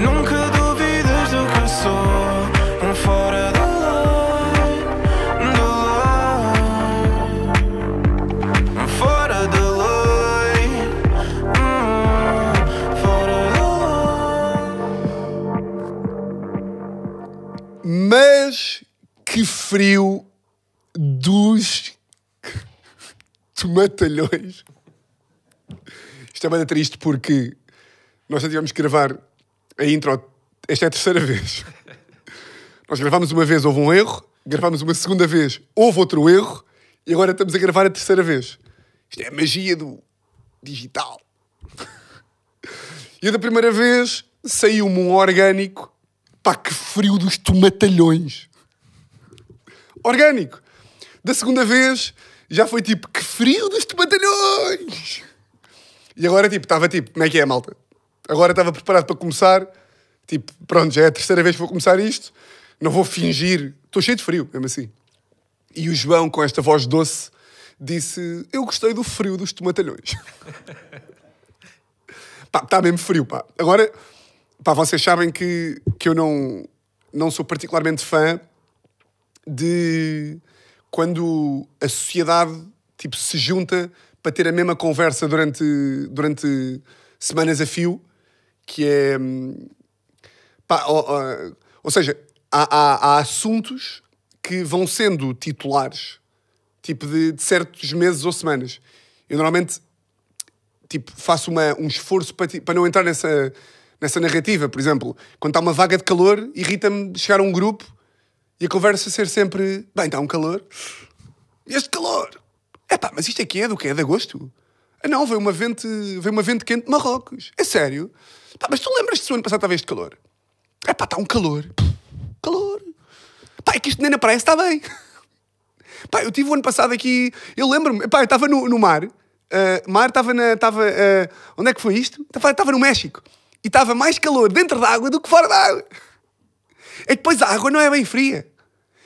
Nunca duvides do que sou Um fora da lei Da lei Um fora da lei Hum, Fora da lei Mas que frio dos tomatalhões. Isto é bem triste porque nós já tivemos que gravar a intro. Esta é a terceira vez. Nós gravámos uma vez, houve um erro. Gravámos uma segunda vez, houve outro erro. E agora estamos a gravar a terceira vez. Isto é a magia do digital. E da primeira vez saiu-me um orgânico. Pá, que frio dos tomatalhões. Orgânico. Da segunda vez já foi tipo, que frio dos tomatalhões. E agora, tipo, estava tipo, como é que é, malta? Agora estava preparado para começar. Tipo, pronto, já é a terceira vez que vou começar isto. Não vou fingir. Estou cheio de frio, mesmo assim. E o João, com esta voz doce, disse: Eu gostei do frio dos tomatalhões. pá, está mesmo frio, pá. Agora, pá, vocês sabem que, que eu não, não sou particularmente fã de quando a sociedade tipo, se junta para ter a mesma conversa durante, durante semanas a fio, que é. hum, pá, ó, ou seja, há, há- há assuntos que vão sendo titulares, tipo de, de certos meses ou semanas. Eu normalmente tipo, faço uma, um esforço para, para não entrar nessa, nessa narrativa. Por exemplo, quando está uma vaga de calor, irrita-me chegar a um grupo e a conversa ser sempre: bem, está um calor. Este calor? É pá, mas isto aqui é do quê? É de agosto? Não, veio uma vente, veio uma vente quente de Marrocos. É sério? Pá, mas tu lembras-te se o ano passado estava este calor? É pá, está um calor. Calor. Pá, é que isto nem na praia está bem. Pá, eu tive o ano passado aqui, eu lembro-me, pá, eu estava no, no mar, ah, mar estava na, estava, ah, onde é que foi isto? Estava, no México. E estava mais calor dentro da água do que fora da água. É que depois a água não é bem fria.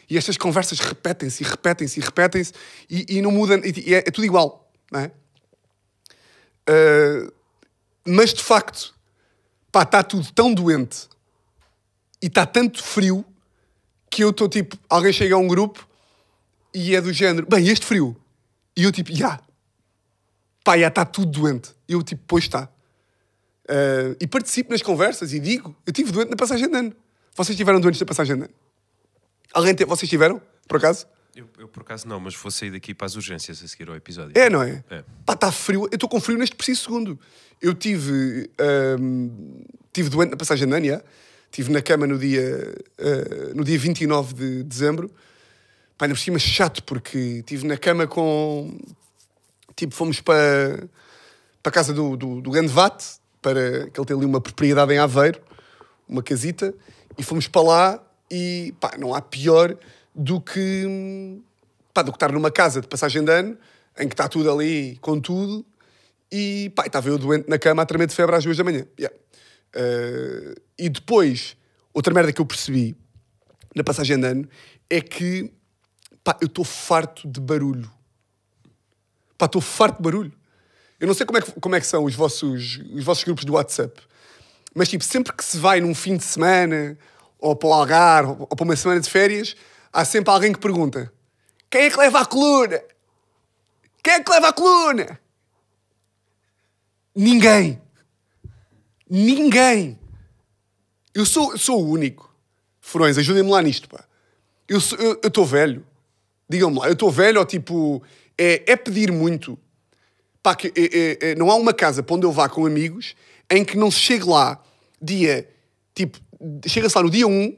E estas conversas repetem-se repetem-se repetem-se e, e não mudam, e, e é, é tudo igual, não é? Ah, mas de facto, pá, está tudo tão doente e está tanto frio que eu estou tipo, alguém chega a um grupo e é do género, bem, este frio. E eu tipo, já. Pá, já está tudo doente. E eu tipo, pois está. Ah, e participo nas conversas e digo, eu tive doente na passagem de ano. Vocês tiveram doentes na passagem de ano? Alguém teve, vocês tiveram, por acaso? Eu, eu, por acaso não, mas vou sair daqui para as urgências a seguir ao episódio. É, não é? É. Pá, está frio. Eu estou com frio neste preciso segundo. Eu tive, ahm, tive doente na passagem de já. Estive na cama no dia, ah, no dia 29 de dezembro. Pá, ainda por cima chato, porque estive na cama com... Tipo, fomos para, para a casa do, do, do grande Vate, para, que ele tem ali uma propriedade em Aveiro, uma casita, e fomos para lá e, pá, não há pior do que, pá, do que estar numa casa de passagem de ano, em que está tudo ali com tudo, e, pá, estava eu doente na cama a tremer de febre às duas da manhã. Yeah. Eh, e depois, outra merda que eu percebi na passagem de ano é que, pá, eu estou farto de barulho. Pá, estou farto de barulho. Eu não sei como é que, como é que são os vossos, os vossos grupos do WhatsApp, mas tipo, sempre que se vai num fim de semana, ou para o Algarve, ou para uma semana de férias, há sempre alguém que pergunta: quem é que leva a coluna? Quem é que leva a coluna? Ninguém. Ninguém. Eu sou, sou o único. Furões, ajudem-me lá nisto, pá. Eu estou velho. Digam-me lá, eu estou velho ou tipo. É, é pedir muito. Pá, que, é- é- é- não há uma casa para onde eu vá com amigos em que não se chegue lá dia. Tipo, chega-se lá no dia 1,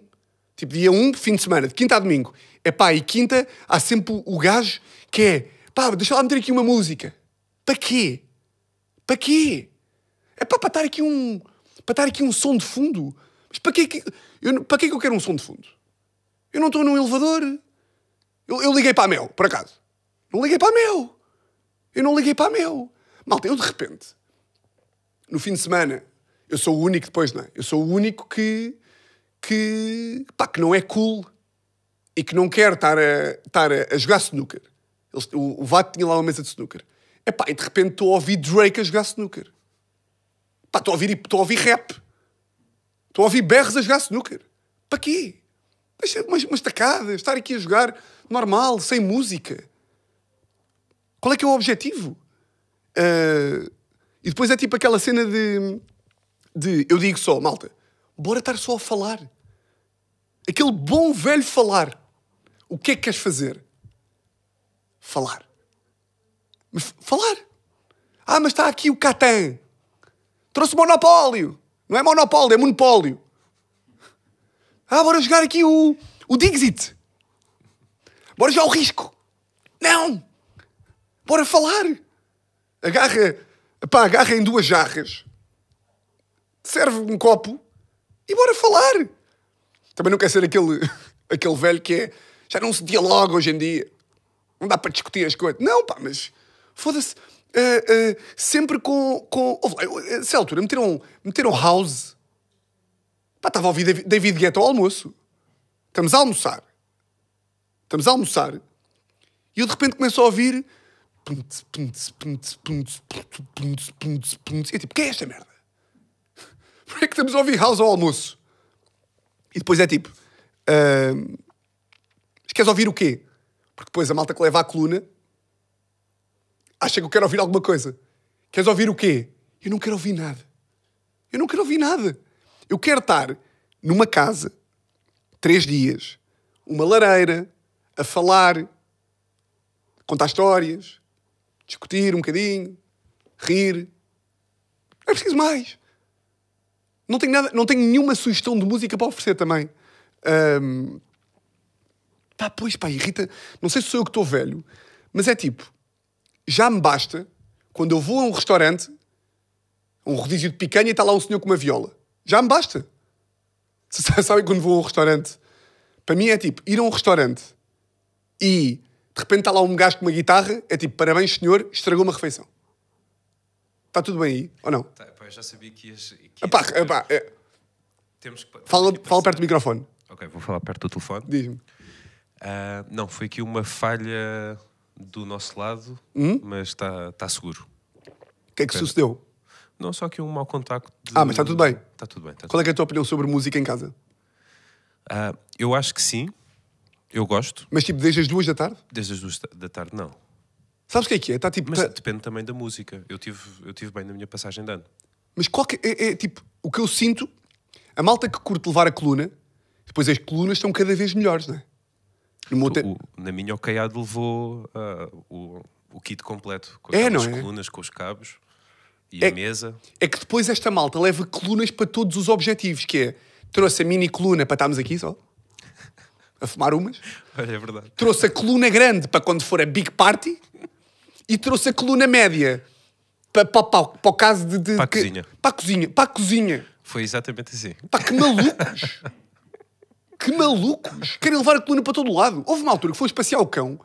tipo dia 1, fim de semana, de quinta a domingo. É pá, e quinta há sempre o, gajo que é. Pá, deixa lá meter aqui uma música. Para quê? Para quê? É pá, para estar aqui um. Para estar aqui um som de fundo. Mas para quê que. Eu, para quê que eu quero um som de fundo? Eu não estou num elevador. Eu, eu liguei para a Mel, por acaso. Não liguei para a Mel. Eu não liguei para a Mel. Malta, eu de repente, no fim de semana, eu sou o único depois, não é? Eu sou o único que. Que. pá, que não é cool e que não quer estar a, estar a, jogar snooker. Eles- o, o Vato tinha lá uma mesa de snooker. Epá, e de repente estou a ouvir Drake a jogar snooker. Pá, estou a ouvir, estou a ouvir rap. Estou a ouvir berros a jogar snooker. Para quê? Deixa umas, umas tacadas, estar aqui a jogar normal, sem música. Qual é que é o objetivo? Ah, e depois é tipo aquela cena de, de. Eu digo só, malta, bora estar só a falar. Aquele bom velho falar. O que é que queres fazer? Falar. Mas falar. Ah, mas está aqui o Catan. Trouxe monopólio. Não é monopólio, é monopólio. Ah, bora jogar aqui o, o Dixit. Bora jogar o risco. Não. Bora falar. Agarra, pá, agarra em duas jarras. Serve um copo e bora falar. Também não quer ser aquele, aquele velho que é. Já não se dialoga hoje em dia. Não dá para discutir as coisas. Não, pá, mas foda-se. eh, eh, sempre com. com eu, eh, altura meteram, meteram house. Pá, estava a ouvir David- Guetta ao almoço. Estamos a almoçar. Estamos a almoçar. E eu de repente começo a ouvir. E é tipo, que é esta merda? Porquê é que estamos a ouvir house ao almoço? E depois é tipo. mas queres ouvir o quê? Porque depois a malta que leva a coluna acha que eu quero ouvir alguma coisa. Queres ouvir o quê? Eu não quero ouvir nada. Eu não quero ouvir nada. Eu quero estar numa casa, três dias, uma lareira, a falar, contar histórias, discutir um bocadinho, rir. Não é preciso mais. Não tenho, nada, não tenho nenhuma sugestão de música para oferecer também. Ahm, Pá, pois, pá, irrita. Não sei se sou eu que estou velho, mas é tipo, já me basta quando eu vou a um restaurante, um rodízio de picanha e está lá um senhor com uma viola. Já me basta. Vocês sabem quando vou a um restaurante? Para mim é tipo, ir a um restaurante e de repente está lá um gajo com uma guitarra, é tipo, parabéns senhor, estragou uma refeição. Está tudo bem aí, ou não? Tá, pá, eu já sabia que ias. Que Epá, epá, é, Temos que. fala, que fala passar- perto do microfone. Ok, vou falar perto do telefone. Diz-me. Ah, não, foi aqui uma falha do nosso lado, Hum? mas está tá seguro. O que é que sucedeu? Não, só que um mau contacto. de- Ah, mas está tudo bem. Está tudo bem. Está Qual é, que é a tua opinião sobre música em casa? Ah, eu acho que sim. Eu gosto. Mas tipo, desde as duas da tarde? Desde as duas da- da tarde, não. Sabes o que é que é? Está tipo. Mas tá- depende também da música. Eu tive, eu tive bem na minha passagem de ano. Mas qualquer, é, é, tipo, o que eu sinto, a malta que curte levar a coluna, depois as colunas estão cada vez melhores, não é? Meu te- O- na minha, o Caiado levou ah, o, o kit completo. Com É, não é? colunas, com os cabos e É- a mesa. É que depois esta malta leva colunas para todos os objetivos, que é, trouxe a mini coluna para estarmos aqui só, a fumar umas, Olha, é verdade. trouxe a coluna grande para quando for a big party e trouxe a coluna média para, para, para, para o caso de... de- Para a que- cozinha. Para a cozinha. Para a cozinha. Foi exatamente assim. Pá, que malucos! que malucos! Querem levar a coluna para todo lado. Houve uma altura que foi espaciar o cão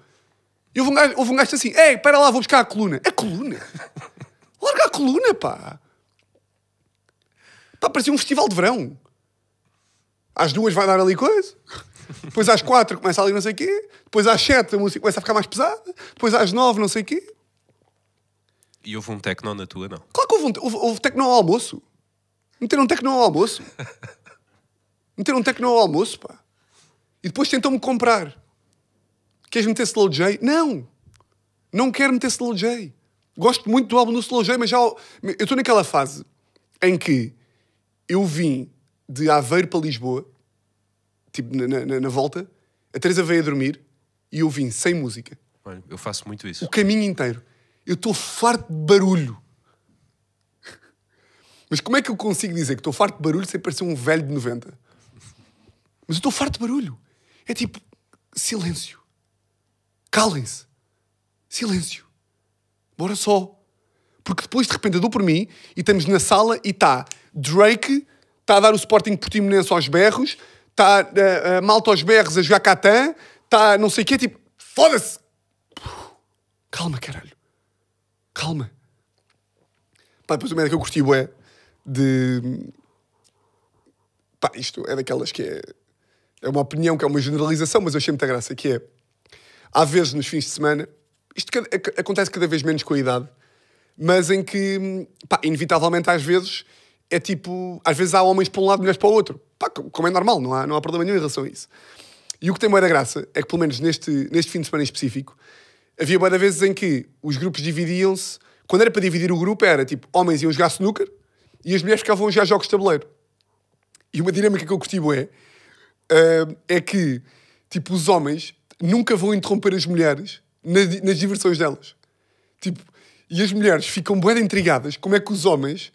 e houve um gajo, houve um gajo assim: Ei, espera lá, vou buscar a coluna. A coluna? Larga a coluna, pá! Pá, parecia um festival de verão. Às duas vai dar ali coisa. Depois às quatro começa ali não sei o quê. Depois às sete a música começa a ficar mais pesada. Depois às nove não sei o quê. E houve um tecno na tua, não. Claro que houve, um, houve, houve tecno ao almoço. Meteram um tecno ao almoço. Meteram um tecno ao almoço, pá. E depois tentam-me comprar. Queres meter Slow J? Não. Não quero meter Slow J. Gosto muito do álbum do Slow J, mas já... Eu estou naquela fase em que eu vim de Aveiro para Lisboa, tipo, na, na- na volta, a Teresa veio a dormir e eu vim sem música. Olha, eu faço muito isso. O caminho inteiro. Eu estou farto de barulho. Mas como é que eu consigo dizer que estou farto de barulho sem parecer um velho de 90? Mas eu estou farto de barulho. É tipo, silêncio. Calem-se. Silêncio. Bora só. Porque depois, de repente, eu dou por mim e estamos na sala e está Drake, está a dar o Sporting Portimonense aos berros, está a, a Malta aos berros a jogar Catan, está não sei o quê, tipo, foda-se. Calma, caralho. Calma. Pá, depois o médico que eu curti, bué, de... Pá, isto é daquelas que é... É uma opinião, que é uma generalização, mas eu achei muita graça, que é... Há vezes nos fins de semana... Isto acontece cada vez menos com a idade, mas em que, pá, inevitavelmente às vezes é tipo, às vezes há homens para um lado e mulheres para o outro. Pá, como é normal, não há, não há problema nenhum em relação a isso. E o que tem boa da graça é que, pelo menos neste, neste fim de semana em específico, havia boa vezes em que os grupos dividiam-se. Quando era para dividir o grupo, era tipo, homens iam jogar snooker e as mulheres ficavam a jogar jogos de tabuleiro. E uma dinâmica que eu curti uh, é que, tipo, os homens nunca vão interromper as mulheres nas, nas diversões delas. Tipo, e as mulheres ficam de intrigadas como é que os homens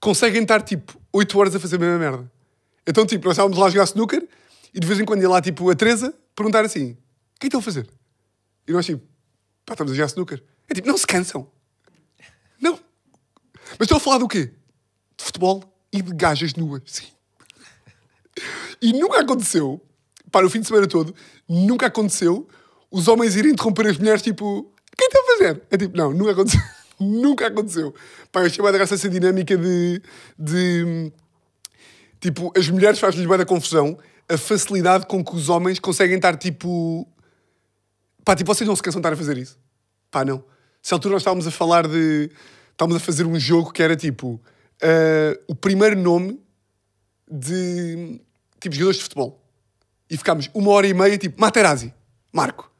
conseguem estar, tipo, 8 horas a fazer a mesma merda. Então, tipo, nós estávamos lá a jogar snooker e de vez em quando ia lá, tipo, a Teresa perguntar assim, o que é que estão a fazer? E nós, tipo, pá, estamos a jogar snooker. É tipo, não se cansam. Não. Mas estou a falar do quê? De futebol e de gajas nuas, sim. E nunca aconteceu, para o fim de semana todo, nunca aconteceu os homens irem interromper as mulheres, tipo, o que é que estão a fazer? É tipo, não, nunca aconteceu. Nunca aconteceu. Pá, eu achei bem da graça essa dinâmica de, de. Tipo, as mulheres fazem-lhes bem da confusão a facilidade com que os homens conseguem estar, tipo. Pá, tipo, vocês não se cansam de estar a fazer isso? Pá, não. Se altura nós estávamos a falar de. Estávamos a fazer um jogo que era tipo. Uh, o primeiro nome de tipo jogadores de futebol. E ficámos uma hora e meia, tipo, Materazzi, Marco,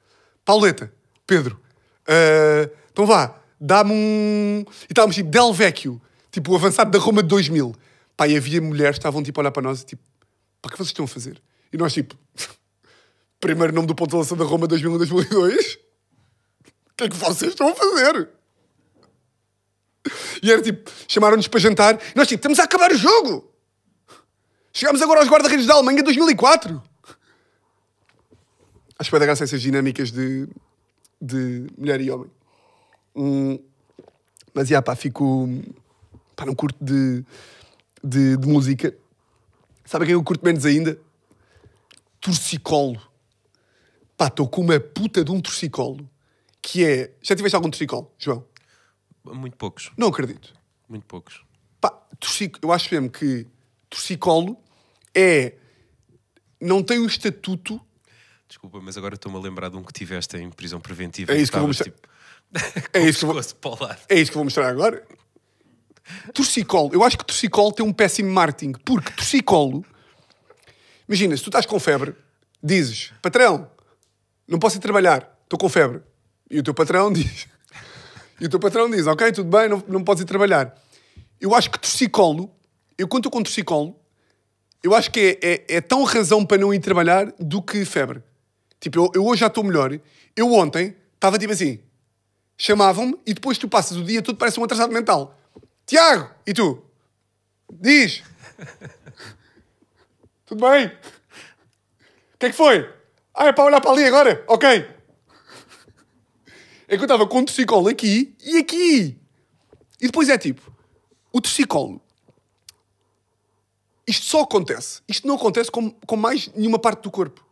Pauleta, Pedro. Uh, então vá, dá-me um. E estávamos tipo, Del Vecchio, tipo, o avançado da Roma de 2000. Pá, e havia mulheres que estavam tipo a olhar para nós e tipo, o que vocês estão a fazer? E nós tipo, primeiro nome do ponto de lança da Roma 2000 e 2002? O que é que vocês estão a fazer? E era tipo, chamaram-nos para jantar e nós tipo, estamos a acabar o jogo! Chegámos agora aos guarda-redes da Alemanha 2004. Acho que vai dar graça a essas dinâmicas de, de mulher e homem. Hum, mas, já, pá, fico... Pá, não curto de, de, de música. Sabe quem eu curto menos ainda? Torcicolo. Pá, estou com uma puta de um torcicolo. Que é... Já tiveste algum torcicolo, João? Muito poucos. Não acredito. Muito poucos. Pá, torcic... eu acho mesmo que torcicolo é. não tem o estatuto. Desculpa, mas agora estou-me a lembrar de um que tiveste em prisão preventiva. É isso que eu vou mostrar. tipo, É isso vou, é isso que vou mostrar agora. Torcicolo. Eu acho que torcicolo tem um péssimo marketing. Porque torcicolo. Imagina, se tu estás com febre, dizes, patrão, não posso ir trabalhar, estou com febre. E o teu patrão diz. E o teu patrão diz, ok, tudo bem, não, não podes ir trabalhar. Eu acho que torcicolo, eu quando estou com torcicolo, eu acho que é, é, é tão razão para não ir trabalhar do que febre. Tipo, eu, eu hoje já estou melhor. Eu ontem estava tipo assim, chamavam-me e depois tu passas o dia todo parece um atrasado mental. Tiago, e tu? Diz. Tudo bem? O que é que foi? Ah, é para olhar para ali agora? Ok. É que eu estava com um torcicolo aqui e aqui. E depois é tipo, o torcicolo. Isto só acontece. Isto não acontece com, com mais nenhuma parte do corpo.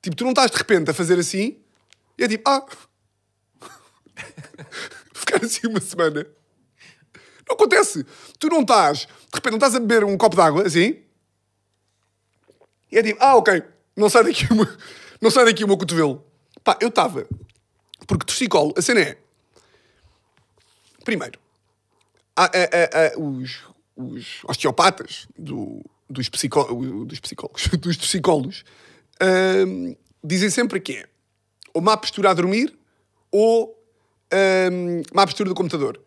Tipo, tu não estás de repente a fazer assim e é tipo, ah. Ficar assim uma semana. Não acontece. Tu não estás, de repente, não estás a beber um copo de água assim e é tipo, ah, ok, não sai daqui uma, não sai daqui o meu cotovelo. Pá, eu estava. Porque torcicolo, a cena é. Primeiro, há, há, há os, os osteopatas do, dos, psicó, dos psicólogos, dos psicólogos, hum, dizem sempre que é ou má postura a dormir ou hum, má postura do computador.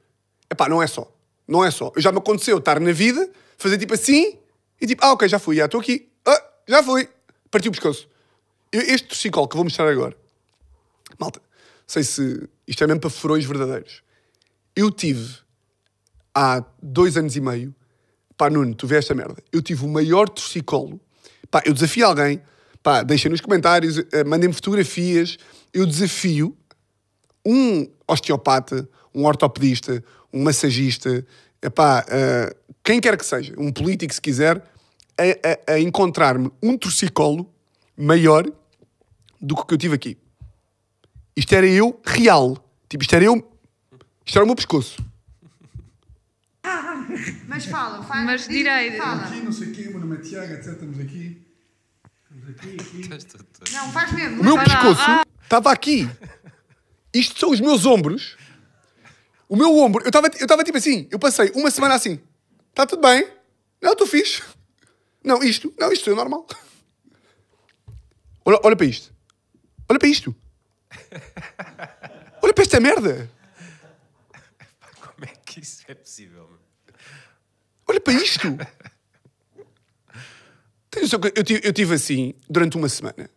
Epá, não é só. Não é só. Já me aconteceu estar na vida, fazer tipo assim e tipo, ah, ok, já fui, já estou aqui. Ah, já fui. Partiu o pescoço. Eu- Este psicólogo que vou mostrar agora, malta, sei se isto é mesmo para furões verdadeiros. Eu tive há dois anos e meio, pá, Nuno, tu vê esta merda. Eu tive o maior torcicolo. Pá, eu desafio alguém, pá, deixem nos comentários, eh, mandem-me fotografias. Eu desafio um osteopata, um ortopedista, um massagista, epá, eh, quem quer que seja, um político se quiser, a, a- a encontrar-me um torcicolo maior do que o que eu tive aqui. Isto era eu real. Tipo, isto era eu. Isto era o meu pescoço. Mas fala, faz. Mas direito. Fala. Aqui, não sei o quê, meu nome é Tiago, etc. Estamos aqui. Estamos aqui, aqui. Não, faz mesmo. O meu pescoço Ah. estava aqui. Isto são os meus ombros. O meu ombro, eu estava eu tava tipo assim, eu passei uma semana assim. Está tudo bem? Não, estou fixe. Não, isto, não, isto é normal. Olha, olha para isto. Olha para isto. Olha para esta merda. Como é que isso é possível? Olha para isto. Eu tive, eu tive assim durante uma semana.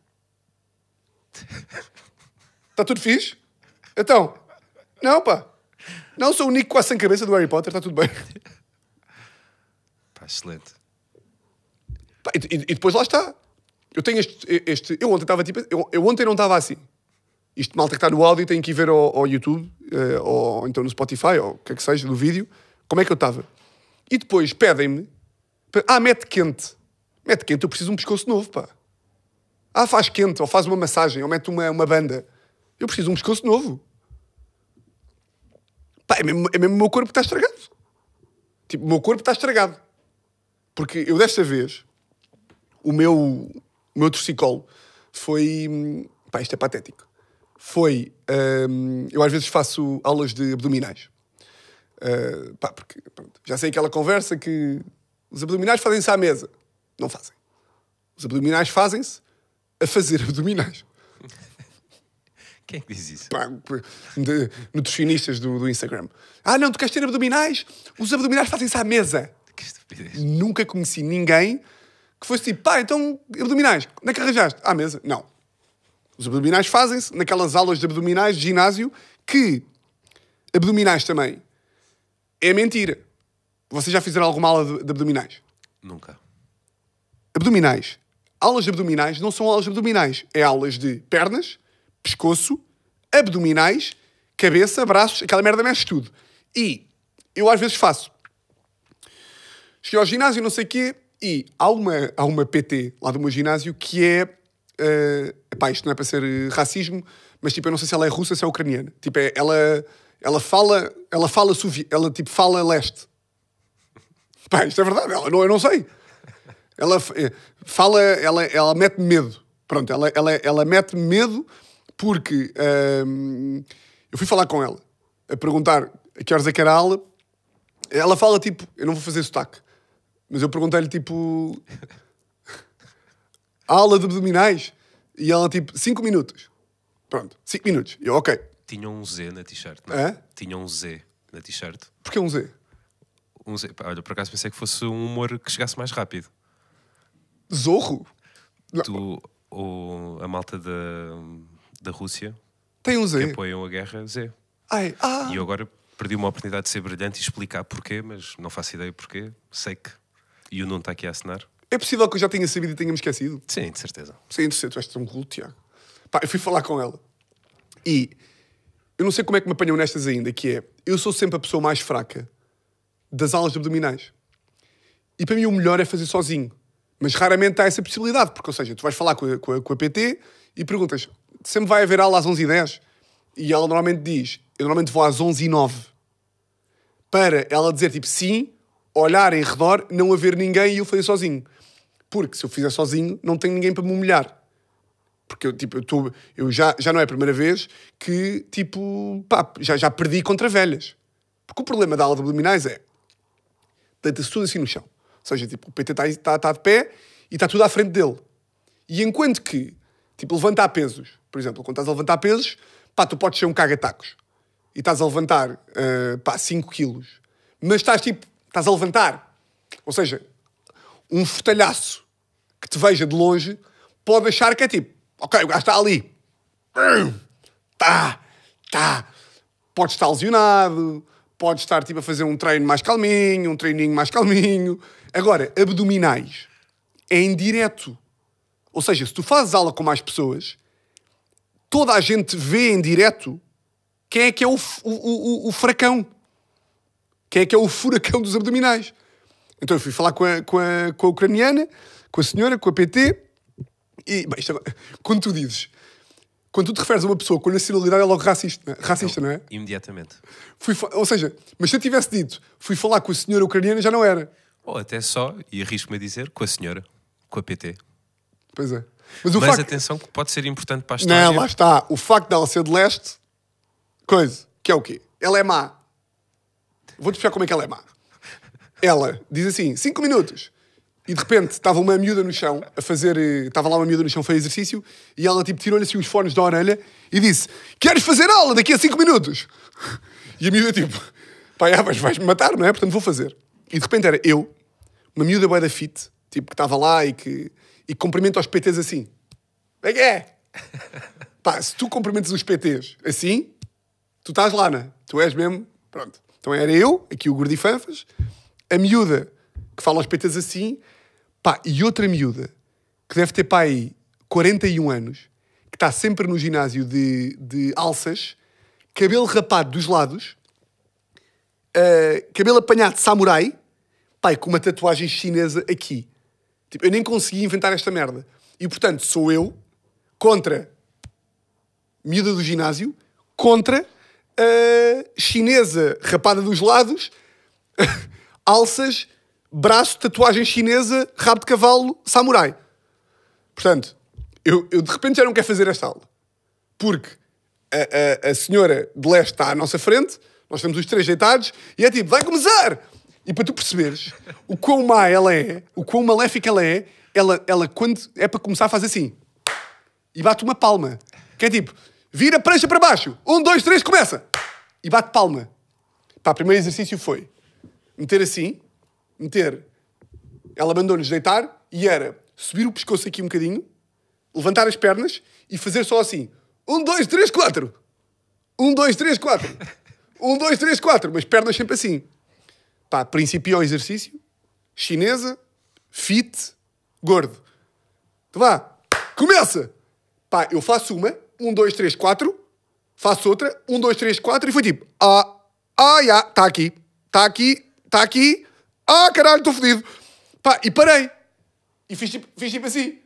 Está tudo fixe? Então? Não, pá. Não sou o Nico quase sem cabeça do Harry Potter, está tudo bem. Pá, excelente. Pá, e, e- e depois lá está. Eu tenho este. este eu ontem estava tipo. Eu, eu ontem não estava assim. Isto malta que está no áudio tem que ir ver ao, ao YouTube, eh, ou então no Spotify, ou o que é que seja, no vídeo, como é que eu estava. E depois pedem-me. Ah, mete quente. Mete quente, eu preciso de um pescoço novo, pá. Ah, faz quente, ou faz uma massagem, ou mete uma, uma banda. Eu preciso de um pescoço novo. Pá, é mesmo, é mesmo o meu corpo que está estragado. Tipo, o meu corpo está estragado. Porque eu desta vez, o meu, o meu torcicolo foi. Pá, isto é patético. Foi. hum, eu às vezes faço aulas de abdominais. Uh, pá, porque pronto, já sei aquela conversa que os abdominais fazem-se à mesa. Não fazem. Os abdominais fazem-se a fazer abdominais. Quem é que diz isso? Pá, de nutricionistas do, do Instagram. Ah, não, tu queres ter abdominais? Os abdominais fazem-se à mesa. Que estupidez. Nunca conheci ninguém que fosse tipo, pá, então abdominais, onde é que arranjaste? À mesa. Não. Os abdominais fazem-se naquelas aulas de abdominais de ginásio que abdominais também é mentira. Vocês já fizeram alguma aula de, de abdominais? Nunca. Abdominais. Aulas de abdominais não são aulas de abdominais. É aulas de pernas, pescoço, abdominais, cabeça, braços, aquela merda mexe tudo. E eu às vezes faço. Cheguei ao ginásio, não sei o quê, e há uma, há uma PT lá do meu ginásio que é. Uh, epá, isto não é para ser eh, racismo, mas tipo, eu não sei se ela é russa ou se é ucraniana. Tipo, é- ela, ela fala. Ela fala sovi ela tipo fala leste. Pá, isto é verdade, ela, não, eu não sei. Ela eh, fala, ela, ela mete medo. Pronto, ela, ela, ela mete medo porque hum, eu fui falar com ela a perguntar a que horas é que era a aula. Ela fala tipo, eu não vou fazer sotaque, mas eu perguntei-lhe tipo, a aula de abdominais e ela tipo, 5 minutos. Pronto, 5 minutos. E eu, ok, Tinha um Z na t-shirt. não Hã? Tinha um Z na t-shirt. porque um Z? Um Z. Pá, olha, por acaso pensei que fosse um humor que chegasse mais rápido. Zorro? Tu, o, a malta da, da Rússia, tem um que Z. apoiam a guerra, Z. Ai, ah, E eu agora perdi uma oportunidade de ser brilhante e explicar porquê, mas não faço ideia porquê. Sei que. E o Nuno está aqui a assinar. é possível que eu já tenha sabido e tenha-me esquecido? Sim, de certeza. Sim, interessante, tu és tão cool, Tiago. Pá, eu fui falar com ela. E eu não sei como é que me apanham nestas ainda, que é, eu sou sempre a pessoa mais fraca das aulas de abdominais. E para mim o melhor é fazer sozinho. Mas raramente há essa possibilidade, porque, ou seja, tu vais falar com a, com a, com a PT e perguntas, sempre vai haver aula às 11h10? E ela normalmente diz, eu normalmente vou às 11h09. Para ela dizer, tipo, sim, olhar em redor, não haver ninguém e eu fazer sozinho. Porque se eu fizer sozinho, não tenho ninguém para me humilhar. Porque eu, tipo, eu, tô, eu já, já não é a primeira vez que, tipo, pá, já, já perdi contra velhas. Porque o problema da aula de abdominais é deita-se tudo assim no chão. Ou seja, tipo, o PT está tá, tá de pé e está tudo à frente dele. E enquanto que, tipo, levantar pesos, por exemplo, quando estás a levantar pesos, pá, tu podes ser um caga-tacos e estás a levantar, ah, pá, 5 quilos, mas estás, tipo, estás a levantar. Ou seja, um fortalhaço que te veja de longe pode achar que é tipo, ok, o gajo está ali. Tá, tá. Pode estar lesionado, pode estar tipo a fazer um treino mais calminho, um treininho mais calminho. Agora, abdominais é indireto. Ou seja, se tu fazes aula com mais pessoas, toda a gente vê em direto quem é que é o, o, o, o- fracão. Quem é que é o furacão dos abdominais. Então eu fui falar com a, com a, com a ucraniana, com a senhora, com a PT, e, bem, isto agora, quando tu dizes, quando tu te referes a uma pessoa com nacionalidade é logo racista, não é? racista, não é? Imediatamente. Fui ou seja, mas se eu tivesse dito, fui falar com a senhora ucraniana, já não era. Ou até só, e arrisco-me a dizer, com a senhora, com a PT. Pois é. Mas o Mas facto... atenção que pode ser importante para a história. Não, lá está. O facto dela ser de leste, coisa, que é o quê? Ela é má. Vou-te explicar como é que ela é má. Ela diz assim, 5 minutos. E de repente estava uma miúda no chão a fazer. eh, Estava lá uma miúda no chão a fazer exercício e ela tipo tirou-lhe assim os fones da orelha e disse: Queres fazer aula daqui a 5 minutos? E a miúda tipo: Pá, já, mas vais-me matar, não é? Portanto vou fazer. E de repente era eu, uma miúda boa da fit, tipo que estava lá e que, e que cumprimenta aos PTs assim: é que é? Pá, se tu cumprimentas os PTs assim, tu estás lá, né? Tu és mesmo. Pronto. Então era eu, aqui o Gordifanfas, a miúda que fala aos PTs assim, pá, e outra miúda que deve ter pá aí 41 anos, que está sempre no ginásio de, de alças, cabelo rapado dos lados, ah, cabelo apanhado de samurai, pá, com uma tatuagem chinesa aqui. Tipo, eu nem consegui inventar esta merda. E portanto, sou eu contra miúda do ginásio contra a chinesa rapada dos lados, alças, braço, tatuagem chinesa, rabo de cavalo, samurai. Portanto, eu, eu de repente já não quero fazer esta aula. Porque a, a, a senhora de leste está à nossa frente, nós estamos os três deitados, e é tipo, vai começar! E para tu perceberes o quão má ela é, o quão maléfica ela é, ela, ela quando é para começar faz assim e bate uma palma. Que é tipo, vira a prancha para baixo. Um, dois, três, começa. E bate palma. Pá, o primeiro exercício foi meter assim, meter. Ela mandou-nos deitar e era subir o pescoço aqui um bocadinho, levantar as pernas e fazer só assim. Um, dois, três, quatro. Um, dois, três, quatro. Um, dois, três, quatro. Mas pernas sempre assim. Pá, o exercício. Chinesa, fit, gordo. Então vá, começa! Pá, eu faço uma, um, dois, três, quatro, faço outra, um, dois, três, quatro, e foi tipo, ah, ah, já, está aqui, está aqui, está aqui, ah, caralho, estou fodido. Pá, e parei. E fiz tipo, fiz tipo assim.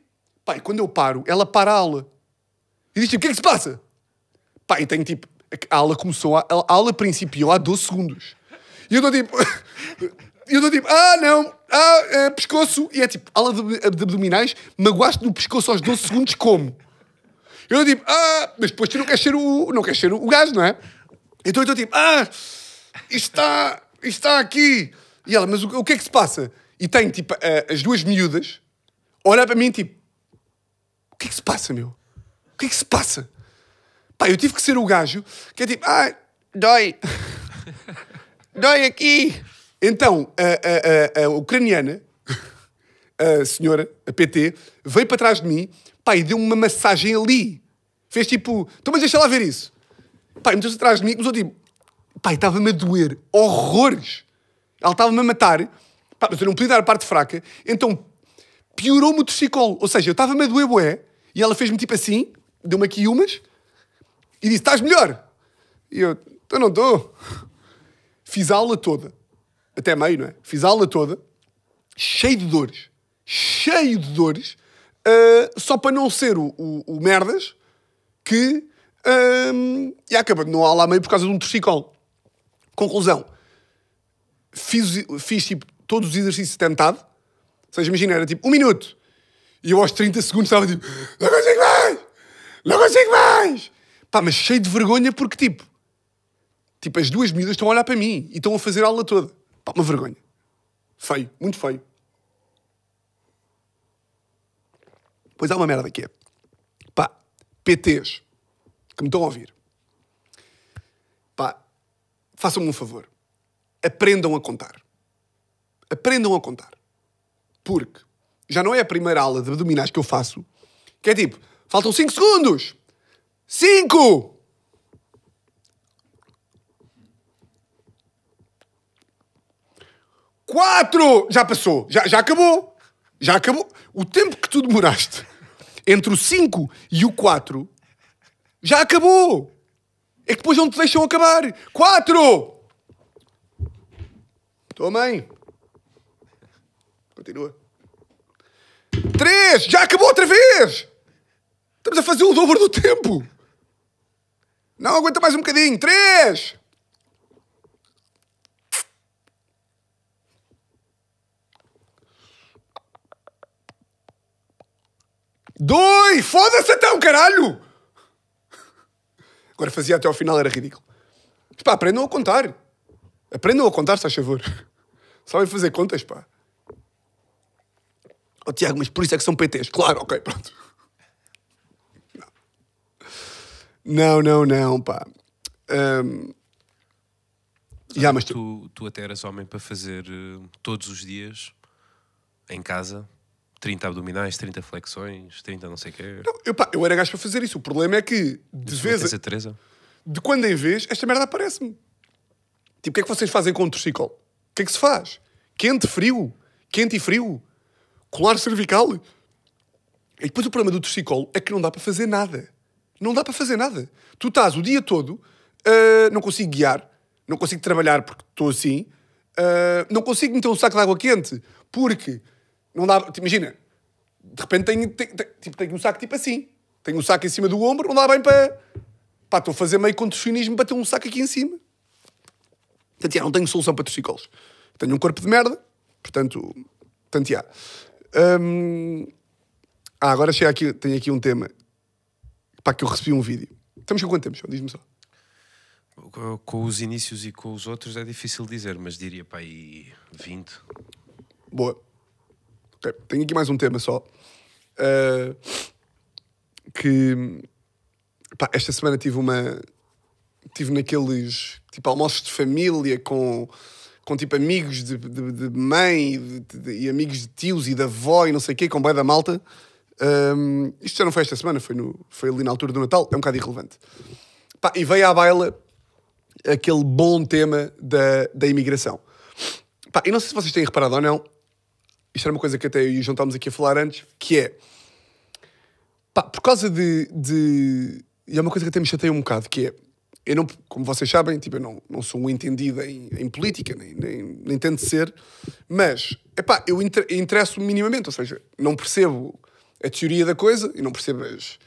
Pá, e quando eu paro, ela para a aula. E diz tipo, o que é que se passa? Pá, e tenho tipo, a aula começou, a, a aula principiou há 12 segundos. E eu estou tipo, e eu estou tipo, ah, não, ah, é, pescoço. E é tipo, aula de, de abdominais, magoaste no pescoço aos 12 segundos como? Eu tipo, ah, mas depois tu não queres ser o, não queres ser o gajo, não é? Então eu estou tipo, ah, isto está, isto está aqui. E ela, mas o, o que é que se passa? E tem tipo a- as duas miúdas a olhar para mim tipo, o que é que se passa, meu? O que é que se passa? Pá, eu tive que ser o gajo que é tipo, ah, dói. dói aqui. Então, a, a, a, a ucraniana, a senhora, a PT, veio para trás de mim, pá, e deu-me uma massagem ali. Fez tipo, então mas deixa lá ver isso. E meteu-se atrás de mim e começou tipo, e estava-me a doer, horrores. Ela estava-me a matar, pá, mas eu não podia dar a parte fraca, então piorou-me o torcicolo. Ou seja, eu estava-me a doer bué, e ela fez-me tipo assim, deu-me aqui umas, e disse, estás melhor? E eu, eu não estou. Fiz a aula toda, até meio, não é? Fiz a aula toda, cheio de dores, cheio de dores, ah, só para não ser o, o, o merdas que ahm, e acaba de não há lá meio por causa de um torcicolo. Conclusão, fiz, fiz tipo todos os exercícios tentado, ou seja, imagina, era tipo um minuto, e eu aos 30 segundos estava tipo, não consigo mais, não consigo mais, pá, mas cheio de vergonha porque tipo, tipo as duas miúdas estão a olhar para mim e estão a fazer a aula toda, pá, uma vergonha, feio, muito feio. Pois há uma merda que é. Pá, PTs que me estão a ouvir. Pá, façam-me um favor. Aprendam a contar. Aprendam a contar. Porque já não é a primeira aula de abdominais que eu faço, que é tipo, faltam 5 segundos. 5! Quatro! Já passou, já, já acabou. Já acabou. O tempo que tu demoraste entre o 5 e o 4 já acabou. É que depois não te deixam acabar. 4! Estou bem. Continua. 3! Já acabou outra vez! Estamos a fazer o dobro do tempo. Não aguenta mais um bocadinho. 3! Doi! Foda-se então, caralho! Agora fazia até ao final, era ridículo. Pá, aprendam a contar. Aprendam a contar, se faz favor. Sabem fazer contas, pá. Oh, Tiago, mas por isso é que são PTs. Claro, ok, pronto. Não, não, não, não pá. Um... Mas tu, tu até eras homem para fazer eh, todos os dias em casa 30 abdominais, 30 flexões, 30 não sei o quê. Não, eu, pá, eu era gajo para fazer isso. O problema é que, de vez, Tens a Teresa? de quando em vez, esta merda aparece-me. Tipo, o que é que vocês fazem com o torcicolo? O que é que se faz? Quente, frio? Quente e frio? Colar cervical? E depois o problema do torcicolo é que não dá para fazer nada. Não dá para fazer nada. Tu estás o dia todo, ah, não consigo guiar, não consigo trabalhar porque estou assim, ah, não consigo meter um saco de água quente porque não dá. tipo, Imagina, de repente tenho, tenho, tenho- tipo, tenho um saco tipo assim. Tenho um saco em cima do ombro, não dá bem para. Pá, estou a fazer meio contorcionismo para ter um saco aqui em cima. Portanto, já, não tenho solução para torcicolos. Tenho um corpo de merda, portanto, portanto, já. Hum, Ah, agora chega aqui, tenho aqui um tema. Pá, que eu recebi um vídeo. Estamos com quanto tempo, João? Diz-me só. Com- Com os inícios e com os outros é difícil dizer, mas diria para aí 20. Boa. Tenho aqui mais um tema só. Ah, que pá, esta semana tive uma. Tive naqueles tipo almoços de família com, com tipo amigos de, de, de mãe e, amigos de tios e da avó e não sei o quê, com boia da malta. Ahm, isto já não foi esta semana, foi, no, foi ali na altura do Natal, é um bocado irrelevante. Pá, e veio à baila aquele bom tema da, da imigração. Pá, e não sei se vocês têm reparado ou não, isto era uma coisa que até eu e o João estávamos aqui a falar antes, que é pá, por causa de, de. E é uma coisa que até me chateia um bocado, que é. Eu não, como vocês sabem, tipo, eu não, não sou um entendido em, em política, nem, nem, nem tento ser, mas epá, eu inter- interesso-me minimamente, ou seja, não percebo a teoria da coisa e não percebo as.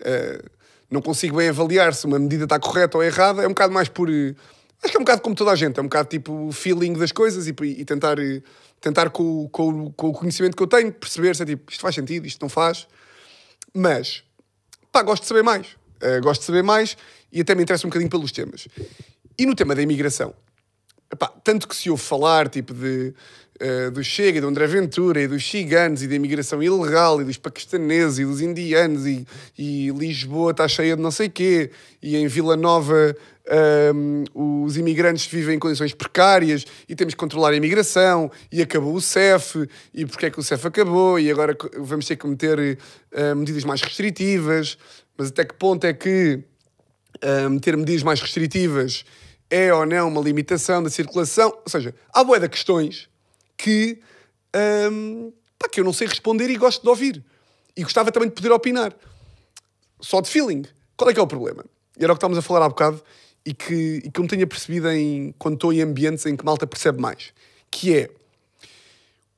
eh, não consigo bem avaliar se uma medida está correta ou errada, é um bocado mais por. eh, Acho que é um bocado como toda a gente, é um bocado tipo feeling das coisas e, e tentar, eh, tentar com, com, com o conhecimento que eu tenho perceber se é tipo isto faz sentido, isto não faz. Mas, pá, gosto de saber mais. Eh, gosto de saber mais e até me interessa um bocadinho pelos temas. E no tema da imigração, epá, tanto que se ouve falar tipo de, eh, do Chega, do André Ventura, e dos ciganos, e da imigração ilegal, e dos paquistaneses, e dos indianos, e, e Lisboa está cheia de não sei quê, e em Vila Nova ahm, os imigrantes vivem em condições precárias, e temos que controlar a imigração, e acabou o CEF, e porque é que o CEF acabou, e agora vamos ter que meter eh, medidas mais restritivas, mas até que ponto é que uh, meter medidas mais restritivas é ou não uma limitação da circulação. Ou seja, há boé de questões que, um, pá, que eu não sei responder e gosto de ouvir. E gostava também de poder opinar. Só de feeling. Qual é que é o problema? Era o que estávamos a falar há bocado e que, e que eu me tenha percebido em, quando estou em ambientes em que malta percebe mais. Que é,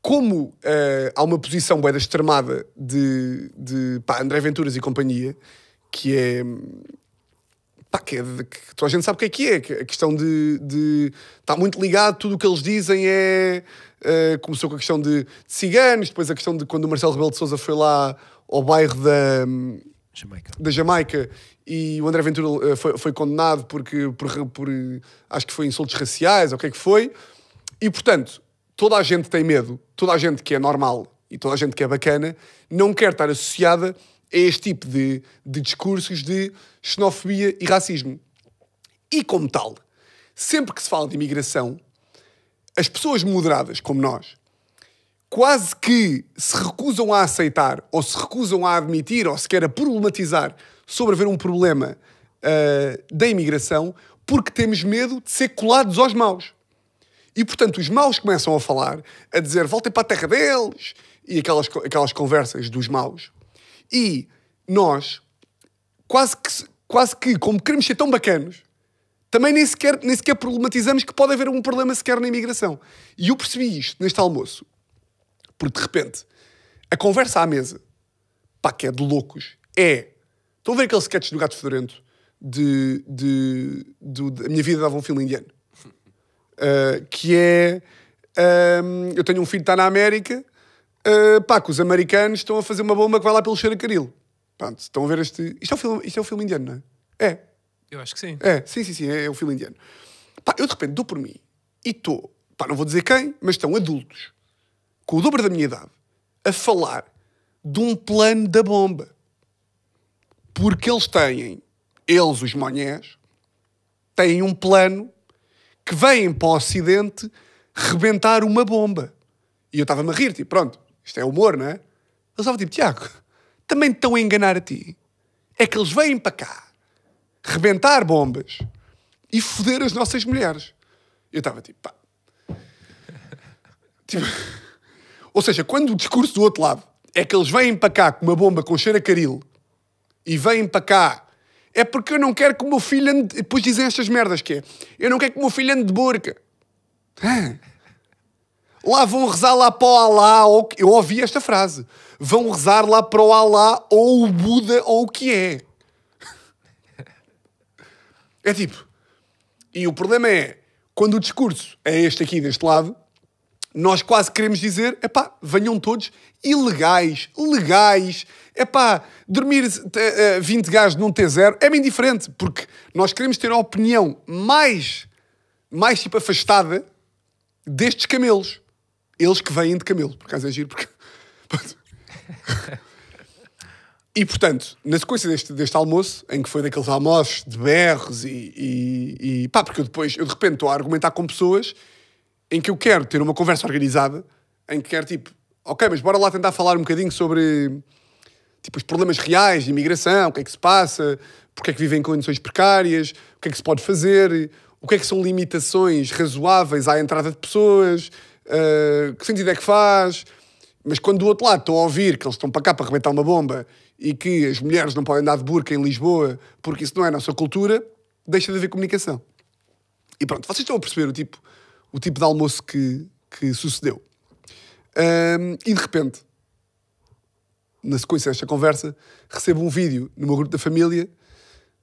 como eh, há uma posição bué da extremada de, de pá, André Venturas e companhia, que é pá, que, é de- que toda a gente sabe o que é que é, que a questão de, de está muito ligado, tudo o que eles dizem é eh, começou com a questão de, de ciganos, depois a questão de quando o Marcelo Rebelo de Sousa foi lá ao bairro da, Jamaica. da Jamaica e o André Ventura eh, foi, foi condenado porque, por, por, acho que foi insultos raciais ou o que é que foi e portanto toda a gente tem medo toda a gente que é normal e toda a gente que é bacana não quer estar associada a este tipo de, de discursos de xenofobia e racismo e como tal sempre que se fala de imigração as pessoas moderadas como nós quase que se recusam a aceitar, ou se recusam a admitir, ou sequer a problematizar sobre haver um problema ah, da imigração, porque temos medo de ser colados aos maus. E, portanto, os maus começam a falar, a dizer voltem para a terra deles, e aquelas, aquelas conversas dos maus. E nós, quase que, se- quase que, como queremos ser tão bacanos, também nem sequer, nem sequer problematizamos que pode haver um problema sequer na imigração. E eu percebi isto neste almoço. Porque de repente, a conversa à mesa, pá, que é de loucos, é. Estão a ver aquele sketch do gato fedorento de, de, do- de A Minha Vida Dava um Filme Indiano? Uh, que é. um, eu tenho um filho que está na América, uh, pá, que os americanos estão a fazer uma bomba que vai lá pelo Xeracaril. Pronto, estão a ver este. Isto é um filme, isto é um filme indiano, não é? É. Eu acho que sim. É, sim, sim, sim, é, é um filme indiano. Pá, eu de repente dou por mim E estou, pá, não vou dizer quem, mas estão adultos, com o dobro da minha idade, a falar de um plano da bomba. Porque eles têm, eles, os monhés, têm um plano que vêm para o Ocidente rebentar uma bomba. E eu estava-me a rir, tipo, pronto, isto é humor, não é? Eles estavam tipo, Tiago, também te estão a enganar a ti. É que eles vêm para cá rebentar bombas e foder as nossas mulheres. Eu estava tipo, pá. Tipo, ou seja, quando o discurso do outro lado é que eles vêm para cá com uma bomba com cheiro a caril e vêm para cá é porque eu não quero que o meu filho ande... Depois dizem estas merdas que é eu não quero que o meu filho ande de burca. Hã? Lá vão rezar lá para o Alá, ou... eu ouvi esta frase. Vão rezar lá para o Alá ou o Buda ou o que é. É tipo. E o problema é, quando o discurso é este aqui deste lado, nós quase queremos dizer, epá, venham todos ilegais, legais, epá, dormir uh, 20 gajos num T0 é bem diferente, porque nós queremos ter a opinião mais, mais tipo afastada destes camelos. Eles que vêm de camelo, por acaso é giro, porque... E, portanto, na sequência deste, deste almoço, em que foi daqueles almoços de berros e, e, e pá, porque eu depois, eu de repente estou a argumentar com pessoas em que eu quero ter uma conversa organizada, em que quero tipo, ok, mas bora lá tentar falar um bocadinho sobre tipo, os problemas reais de imigração, o que é que se passa, porque é que vivem em condições precárias, o que é que se pode fazer, o que é que são limitações razoáveis à entrada de pessoas, uh, que sentido é que faz. Mas quando do outro lado estou a ouvir que eles estão para cá para arrebentar uma bomba e que as mulheres não podem andar de burca em Lisboa porque isso não é a nossa cultura, deixa de haver comunicação. E pronto, vocês estão a perceber o tipo, o tipo de almoço que, que sucedeu. Um, e de repente, na sequência desta conversa, recebo um vídeo no meu grupo da família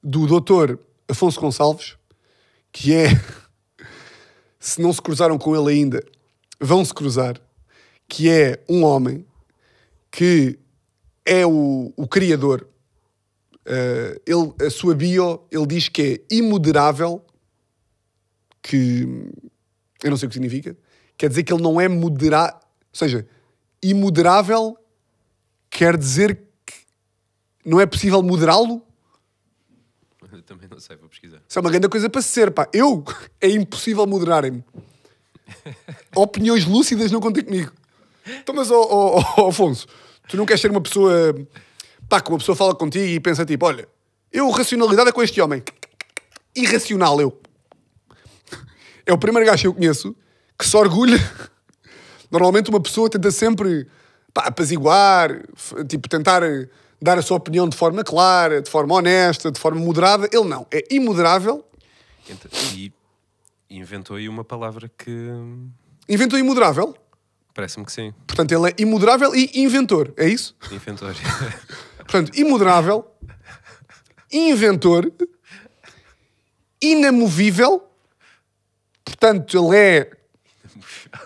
do doutor Afonso Gonçalves, que é, se não se cruzaram com ele ainda, vão se cruzar, que é um homem que é o, o criador. Uh, ele, a sua bio, ele diz que é imoderável, que eu não sei o que significa, quer dizer que ele não é moderado, ou seja, imoderável quer dizer que não é possível moderá-lo? Eu também não sei, vou pesquisar. Isso é uma grande coisa para ser, pá. Eu, é impossível moderarem-me. Opiniões lúcidas não contem comigo. Então, mas, oh, oh, oh, Afonso, Tu não queres ser uma pessoa. pá, que uma pessoa fala contigo e pensa tipo: olha, eu racionalidade é com este homem. Irracional, eu. É o primeiro gajo que eu conheço que se orgulha. Normalmente uma pessoa tenta sempre pá, apaziguar, tipo, tentar dar a sua opinião de forma clara, de forma honesta, de forma moderada. Ele não. É imoderável. E inventou aí uma palavra que. Inventou imoderável? Parece-me que sim. Portanto, ele é imoderável e inventor, é isso? Inventor. Portanto, imoderável, inventor, inamovível. Portanto, ele é.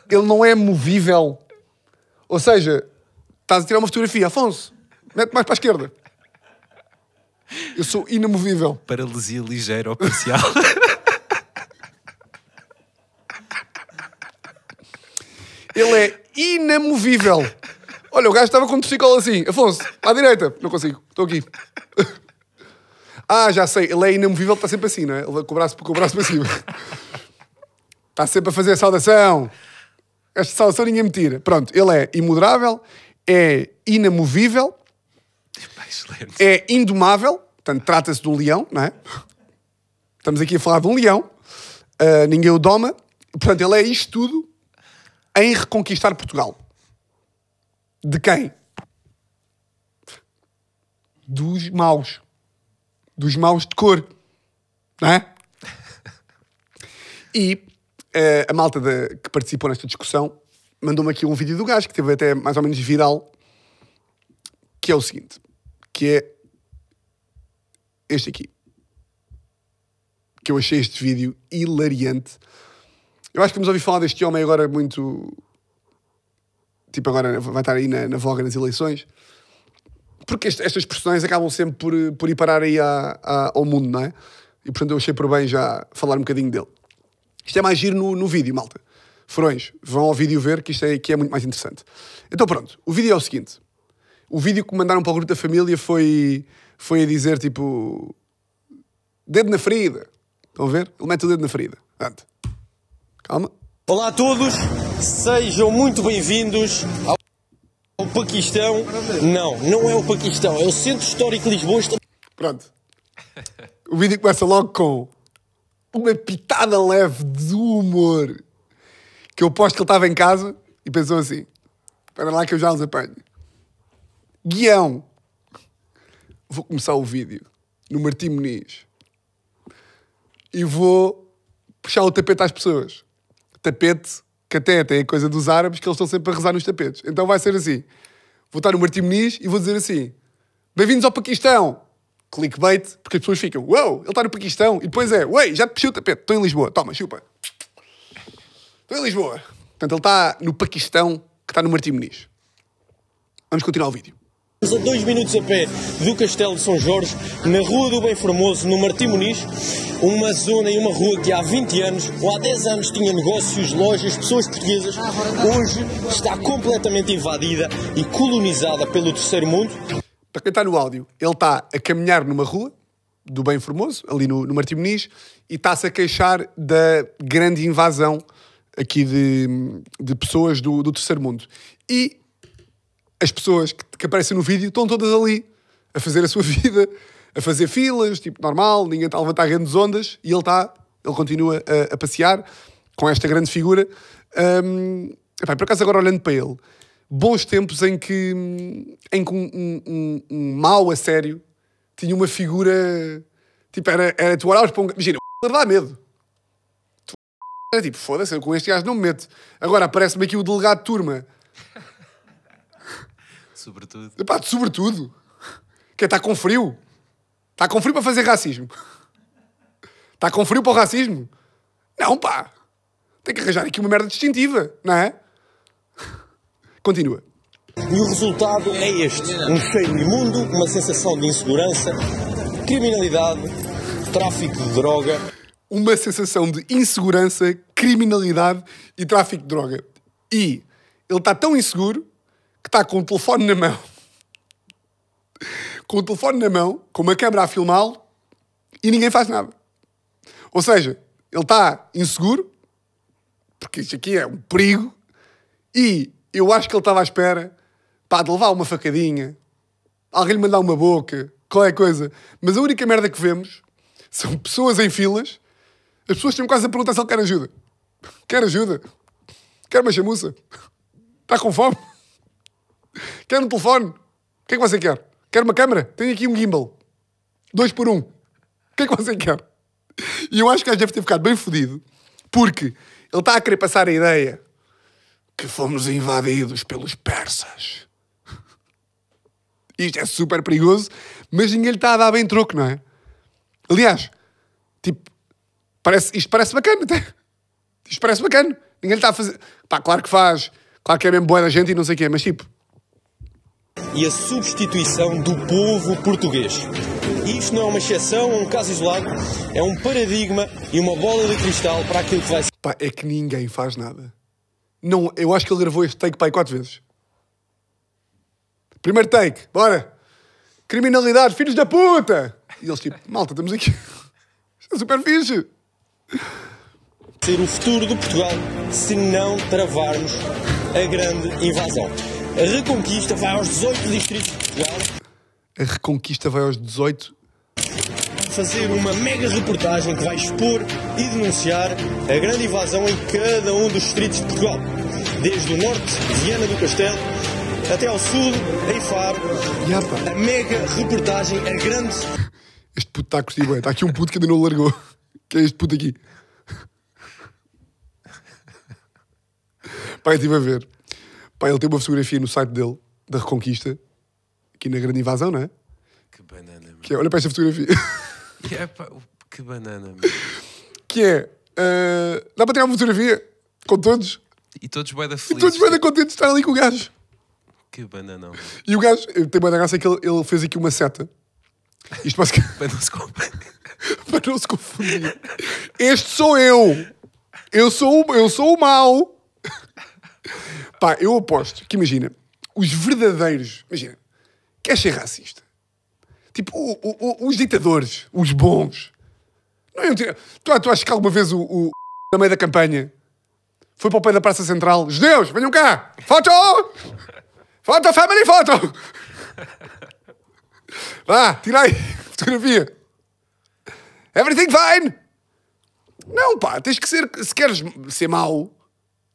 Ele não é movível. Ou seja, estás a tirar uma fotografia, Afonso, mete mais para a esquerda. Eu sou inamovível. Paralisia ligeira ou parcial. Ele é inamovível. Olha, o gajo estava com o triciclo assim. Afonso, à direita. Não consigo. Estou aqui. Ah, já sei. Ele é inamovível, está sempre assim, não é? Ele com o braço, com o braço para cima. Está sempre a fazer a saudação. Esta saudação ninguém me tira. Pronto, ele é imoderável, é inamovível, é indomável. Portanto, trata-se de um leão, não é? Estamos aqui a falar de um leão. Uh, ninguém o doma. Portanto, ele é isto tudo em reconquistar Portugal. De quem? Dos maus. Dos maus de cor. Não é? E uh, a malta de, que participou nesta discussão mandou-me aqui um vídeo do gajo que teve até mais ou menos viral, que é o seguinte, que é este aqui. Que eu achei este vídeo hilariante eu acho que vamos ouvir falar deste homem agora muito. Tipo, agora vai estar aí na, na voga nas eleições. Porque este, estas personagens acabam sempre por, por ir parar aí à, à, ao mundo, não é? E portanto eu achei por bem já falar um bocadinho dele. Isto é mais giro no, no vídeo, malta. Furões, vão ao vídeo ver que isto é, que é muito mais interessante. Então pronto, o vídeo é o seguinte. O vídeo que mandaram para o grupo da família foi, foi a dizer tipo... Dedo na ferida. Estão a ver? Ele mete o dedo na ferida. Portanto, calma. Olá a todos, sejam muito bem-vindos ao Paquistão. Não, não é o Paquistão, é o Centro Histórico de Lisboa. Pronto. O vídeo começa logo com uma pitada leve de humor. Que eu aposto que ele estava em casa e pensou assim: espera lá que eu já os apanho. Guião. Vou começar o vídeo no Martim Muniz e vou puxar o tapete às pessoas. Tapete que até tem a coisa dos árabes que eles estão sempre a rezar nos tapetes. Então vai ser assim: vou estar no Martim Muniz e vou dizer assim: Bem-vindos ao Paquistão! Clickbait, porque as pessoas ficam: Uou, ele está no Paquistão. E depois é: Uei, já te puxei o tapete, estou em Lisboa, toma, chupa. Estou em Lisboa. Portanto, ele está no Paquistão, que está no Martim Muniz. Vamos continuar o vídeo. Estamos a dois minutos a pé do Castelo de São Jorge, na Rua do Bem Formoso, no Martim Muniz, uma zona e uma rua que há 20 anos ou há 10 anos tinha negócios, lojas, pessoas portuguesas, hoje está completamente invadida e colonizada pelo terceiro mundo. Para quem está no áudio, ele está a caminhar numa rua do Bem Formoso, ali no, no Martim Muniz, e está-se a queixar da grande invasão aqui de, de pessoas do, do terceiro mundo. E as pessoas que, que aparecem no vídeo estão todas ali a fazer a sua vida, a fazer filas, tipo normal, ninguém está a levantar grandes ondas, e ele está, ele continua a, a passear com esta grande figura. Hum, epá, por acaso, agora olhando para ele, bons tempos em que, em que um, um, um, um mau a sério tinha uma figura. Tipo, era, era tu olhavas para um. Imagina, dá medo. Era tipo, foda-se, com este gajo não me meto. Agora aparece-me aqui o delegado de turma. Sobretudo. Epá, sobretudo. Que está com frio. Está com frio para fazer racismo. Está com frio para o racismo. Não, pá. Tem que arranjar aqui uma merda distintiva, não é? Continua. E o resultado é este: um cheiro imundo, uma sensação de insegurança, criminalidade, tráfico de droga. uma sensação de insegurança, criminalidade e tráfico de droga. E ele está tão inseguro que está com o telefone na mão. Com o telefone na mão, com uma câmera a filmá-lo e ninguém faz nada. Ou seja, ele está inseguro, porque isto aqui é um perigo, e eu acho que ele estava à espera pá, de levar uma facadinha, alguém lhe mandar uma boca, qualquer coisa. Mas a única merda que vemos são pessoas em filas, as pessoas estão quase a perguntar se ele quer ajuda. Quer ajuda? Quer uma chamuça? Está com fome? Quer um telefone? O que é que você quer? Quer uma câmera? Tenho aqui um gimbal. Dois por um. O que é que você quer? E eu acho que o gajo deve ter ficado bem fodido, porque ele está a querer passar a ideia que fomos invadidos pelos persas. Isto é super perigoso, mas ninguém lhe está a dar bem troco, não é? Aliás, tipo, parece, isto parece bacana até. Isto parece bacana. Ninguém lhe está a fazer. Pá, claro que faz. Claro que é mesmo boa da gente e não sei o quê, mas tipo, e a substituição do povo português. Isto não é uma exceção, é um caso isolado, é um paradigma e uma bola de cristal para aquilo que vai ser pá, é que ninguém faz nada. Não, eu acho que ele gravou este take aí quatro vezes. Primeiro take, bora. Criminalidade, filhos da puta! E eles tipo, malta, estamos aqui. Isto é super fixe. o futuro de Portugal se não travarmos a grande invasão. A reconquista vai aos 18 distritos de Portugal A reconquista vai aos 18. fazer uma mega reportagem que vai expor e denunciar a grande invasão em cada um dos distritos de Portugal. Desde o norte, Viana do Castelo, até ao sul, em Faro. Pá, A mega reportagem, a grande este puto está a curtir bem. Está aqui um puto que ainda não largou. Que é este puto aqui. Eu estive a ver. Pá, ele tem uma fotografia no site dele, da Reconquista, aqui na Grande Invasão, não é? Que banana, meu. Que é, olha para esta fotografia. É, pá, que banana, meu. que é. ah, dá para tirar uma fotografia com todos. E todos bué da E felizes. todos bem contentes de estar ali com o gajo. Que bananão. meu. E o gajo, eh, tem uma graça que ele, ele fez aqui uma seta. Isto basicamente Para não se para não se confundir. Este sou eu. Eu sou, o- eu sou o mau. Pá, eu aposto que, imagina, os verdadeiros. Imagina, queres ser racista? Tipo, o- o- o- os ditadores, os bons. Não iam ter- tu, tu achas que alguma vez o, o na meio da campanha foi para o pé da Praça Central? Judeus, venham cá! Foto! Foto, family foto! Vá, tira aí, fotografia. Everything fine! Não, pá, tens que ser, se queres ser mau,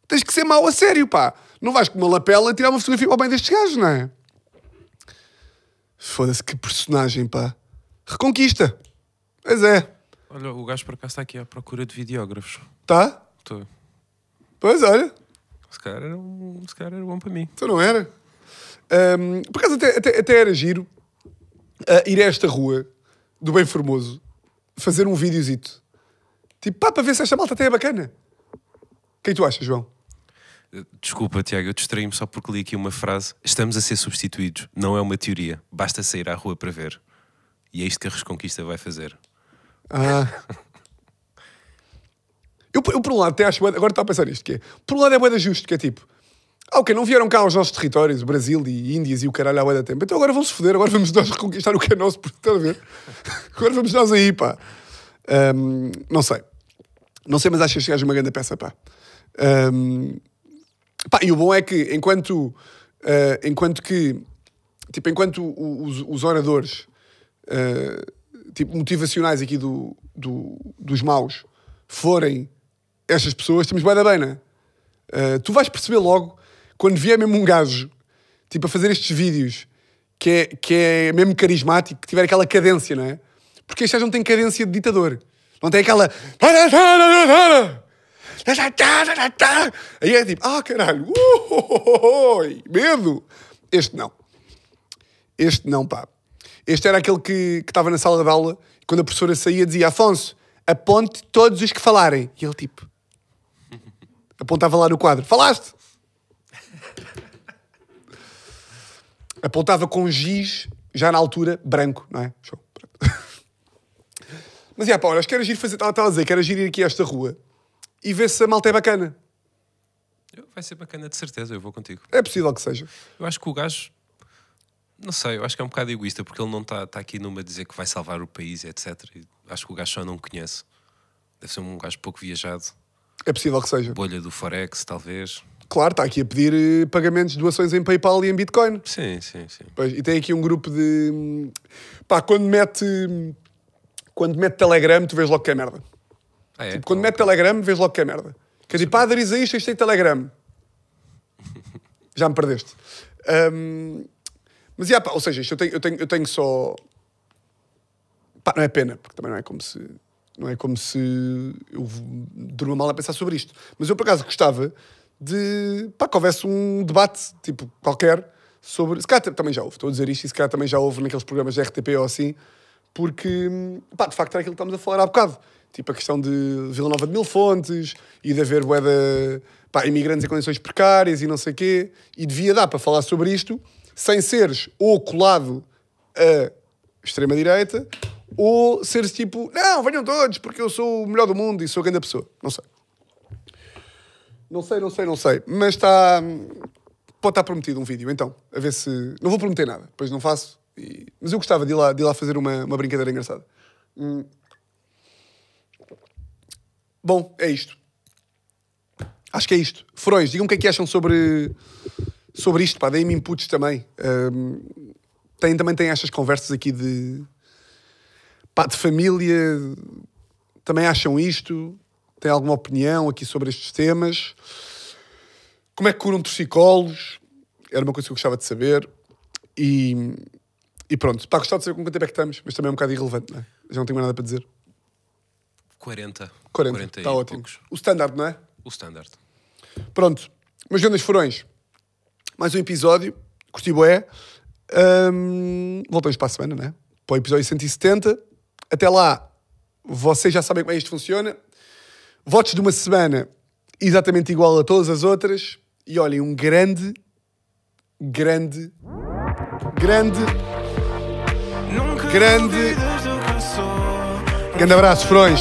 tens que ser mau a sério, pá. Não vais com uma lapela tirar uma fotografia ao bem destes gajos, não é? Foda-se, que personagem, pá. Reconquista. Pois é. Olha, o gajo por acaso está aqui à procura de videógrafos. Tá? Estou. Pois, olha. Se calhar era, um, se calhar era bom para mim. Então não era. Ahm, por acaso até, até, até era giro ah, ir a esta rua do Bem Formoso fazer um videozito. Tipo, pá, para ver se esta malta até é bacana. O que é tu achas, João? Desculpa, Tiago, eu distraí-me só porque li aqui uma frase. Estamos a ser substituídos. Não é uma teoria. Basta sair à rua para ver. E é isto que a Resconquista vai fazer. Ah. Eu, eu por um lado até acho. Agora estou a pensar nisto, que é. Por um lado é boeda justo, que é tipo. Ah, ok, não vieram cá aos nossos territórios, Brasil e Índias e o caralho há bué da tempo. Então agora vão-se foder, agora vamos nós reconquistar o que é nosso, porque estás a ver? Agora vamos nós aí, pá. Ahm, não sei. Não sei, mas acho que gajo é uma grande peça, pá. Ahm, pá. E o bom é que, enquanto, ah, enquanto que, tipo, enquanto os, os oradores ah, tipo, motivacionais aqui do, do- dos maus forem estas pessoas, estamos bem da bem, né? Ah, tu vais perceber logo, quando vier mesmo um gajo, tipo, a fazer estes vídeos, que é, que é mesmo carismático, que tiver aquela cadência, não é? Porque este gajo não tem cadência de ditador. Não tem aquela... Aí é tipo, ah, caralho, medo. Este não. Este não, pá. Este era aquele que que estava na sala de aula e quando a professora saía dizia Afonso, aponte todos os que falarem. E ele tipo... Apontava lá no quadro. Falaste? Apontava com giz, já na altura, branco, não é? Show. Mas, é, pá, olha, acho que era giro fazer... Estava a dizer que era giro ir aqui a esta rua e ver se a malta é bacana. Vai ser bacana, de certeza. Eu vou contigo. É possível que seja. Eu acho que o gajo. Não sei, eu acho que é um bocado egoísta porque ele não está tá aqui numa a dizer que vai salvar o país, etc. E acho que o gajo só não conhece. Deve ser um gajo pouco viajado. É possível que seja. Bolha do Forex, talvez. Claro, está aqui a pedir eh, pagamentos, doações em PayPal e em Bitcoin. Sim, sim, sim. Pois, e tem aqui um grupo de. hum, Pá, quando mete. hum, Quando mete Telegram, tu vês logo que é merda. Ah, é? Tipo, quando mete Telegram, vês logo que é merda. Quer dizer, pá, aderis a isto, isto tem Telegram. Já me perdeste. Hum, mas, yeah, pá, ou seja, isto eu tenho, eu, tenho, eu tenho só. Pá, não é pena, porque também não é como se. Não é como se eu durma mal a pensar sobre isto. Mas eu, por acaso, gostava de. pá, que houvesse um debate, tipo, qualquer, sobre. Se calhar também já houve, estou a dizer isto, e se calhar também já houve naqueles programas de RTP ou assim, porque, pá, de facto era aquilo que estamos a falar há bocado. Tipo, a questão de Vila Nova de Mil Fontes e de haver bué de, pá, imigrantes em condições precárias e não sei quê. E devia dar para falar sobre isto sem seres ou colado a extrema-direita ou seres tipo, não, venham todos porque eu sou o melhor do mundo e sou a grande pessoa. Não sei. Não sei, não sei, não sei. Mas está. Pode estar prometido um vídeo, então. A ver se. Não vou prometer nada, depois não faço. E- Mas eu gostava de ir lá, de ir lá fazer uma, uma brincadeira engraçada. Hum. Bom, é isto. Acho que é isto. Furões, digam o que é que acham sobre, sobre isto, pá. Deem-me inputs também. Hum, tem, também tem estas conversas aqui de. pá, de família. Também acham isto? Têm alguma opinião aqui sobre estes temas? Como é que curam torcicolos? Era uma coisa que eu gostava de saber. E, e pronto, pá, gostava de saber com quanto tempo é que estamos, mas também é um bocado irrelevante, não é? Já não tenho mais nada para dizer. 40. 40, e está ótimo. poucos. O standard, não é? O standard. Pronto, meus grandes furões, mais um episódio, curti bué. Hum, voltamos para a semana, né? Para o episódio 170. Até lá, vocês já sabem como é que isto funciona. Votos de uma semana exatamente igual a todas as outras. E olhem, um grande, grande, grande, Nunca Grande- grande abraço, furões.